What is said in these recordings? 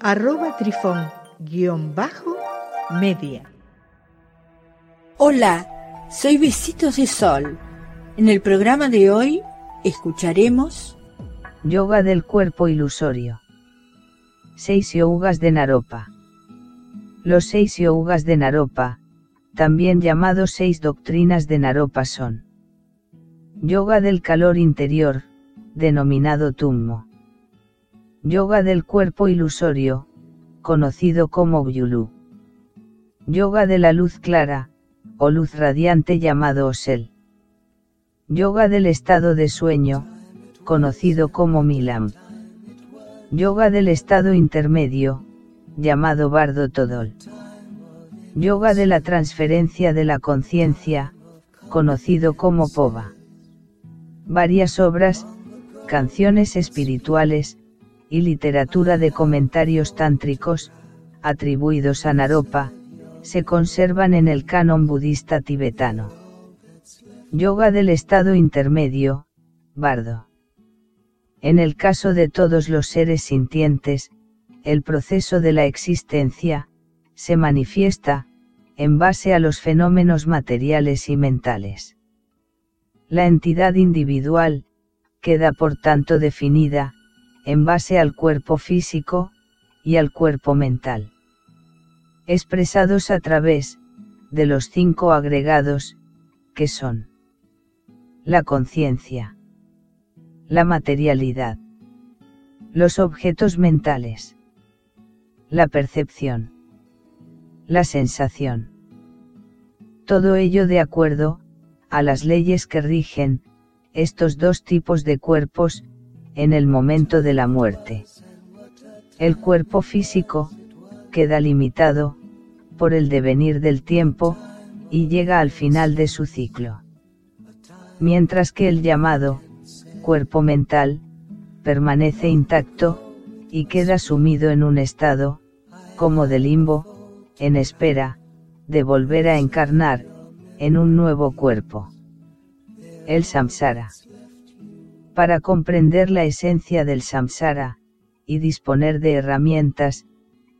arroba trifón-media. Hola, soy Besitos de Sol. En el programa de hoy escucharemos Yoga del cuerpo ilusorio. Seis yogas de Naropa. Los seis yogas de Naropa, también llamados seis doctrinas de Naropa son Yoga del calor interior, denominado Tummo. Yoga del cuerpo ilusorio, conocido como Gyulu. Yoga de la luz clara, o luz radiante llamado Osel. Yoga del estado de sueño, conocido como Milam. Yoga del estado intermedio, llamado Bardo Todol. Yoga de la transferencia de la conciencia, conocido como Pova. Varias obras, canciones espirituales, y literatura de comentarios tántricos, atribuidos a Naropa, se conservan en el canon budista tibetano. Yoga del estado intermedio, Bardo. En el caso de todos los seres sintientes, el proceso de la existencia, se manifiesta, en base a los fenómenos materiales y mentales. La entidad individual, queda por tanto definida, en base al cuerpo físico, y al cuerpo mental. Expresados a través, de los cinco agregados, que son la conciencia, la materialidad, los objetos mentales, la percepción, la sensación. Todo ello de acuerdo, a las leyes que rigen, estos dos tipos de cuerpos, en el momento de la muerte. El cuerpo físico, queda limitado, por el devenir del tiempo, y llega al final de su ciclo. Mientras que el llamado, cuerpo mental, permanece intacto, y queda sumido en un estado, como de limbo, en espera, de volver a encarnar, en un nuevo cuerpo. El samsara para comprender la esencia del samsara, y disponer de herramientas,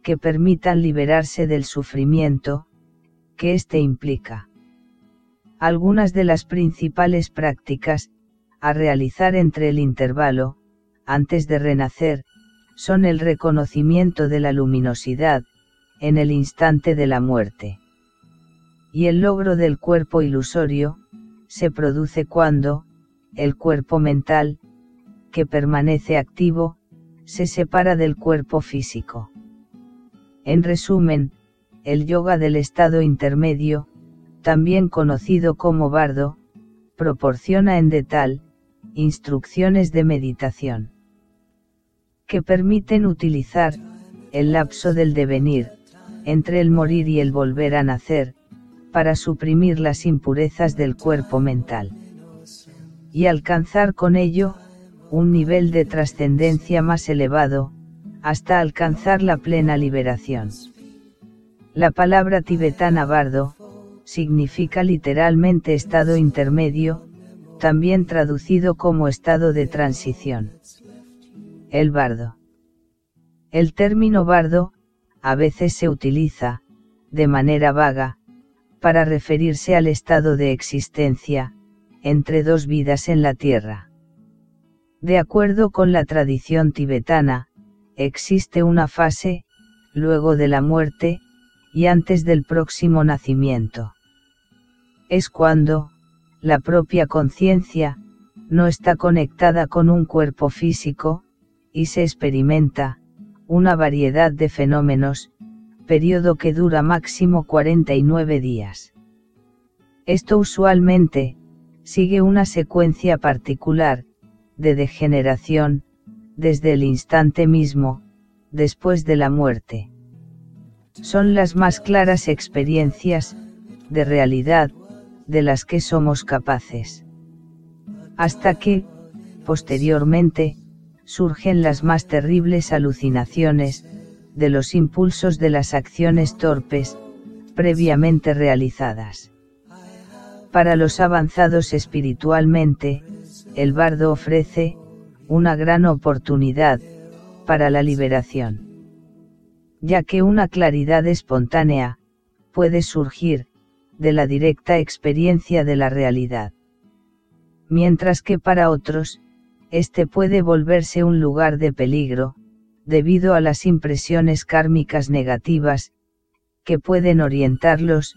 que permitan liberarse del sufrimiento, que éste implica. Algunas de las principales prácticas, a realizar entre el intervalo, antes de renacer, son el reconocimiento de la luminosidad, en el instante de la muerte. Y el logro del cuerpo ilusorio, se produce cuando, el cuerpo mental, que permanece activo, se separa del cuerpo físico. En resumen, el yoga del estado intermedio, también conocido como bardo, proporciona en detalle, instrucciones de meditación que permiten utilizar, el lapso del devenir, entre el morir y el volver a nacer, para suprimir las impurezas del cuerpo mental y alcanzar con ello, un nivel de trascendencia más elevado, hasta alcanzar la plena liberación. La palabra tibetana bardo, significa literalmente estado intermedio, también traducido como estado de transición. El bardo. El término bardo, a veces se utiliza, de manera vaga, para referirse al estado de existencia, entre dos vidas en la tierra. De acuerdo con la tradición tibetana, existe una fase, luego de la muerte, y antes del próximo nacimiento. Es cuando, la propia conciencia, no está conectada con un cuerpo físico, y se experimenta, una variedad de fenómenos, periodo que dura máximo 49 días. Esto usualmente, sigue una secuencia particular, de degeneración, desde el instante mismo, después de la muerte. son las más claras experiencias, de realidad, de las que somos capaces. Hasta que, posteriormente, surgen las más terribles alucinaciones, de los impulsos de las acciones torpes, previamente realizadas. Para los avanzados espiritualmente, el bardo ofrece, una gran oportunidad, para la liberación. Ya que una claridad espontánea, puede surgir, de la directa experiencia de la realidad. Mientras que para otros, este puede volverse un lugar de peligro, debido a las impresiones kármicas negativas, que pueden orientarlos,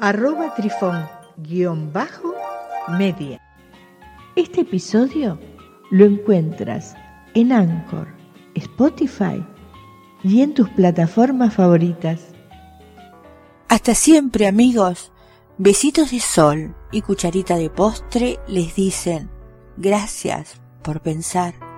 arroba trifón-media. Este episodio lo encuentras en Anchor, Spotify y en tus plataformas favoritas. Hasta siempre amigos. Besitos de sol y cucharita de postre les dicen gracias por pensar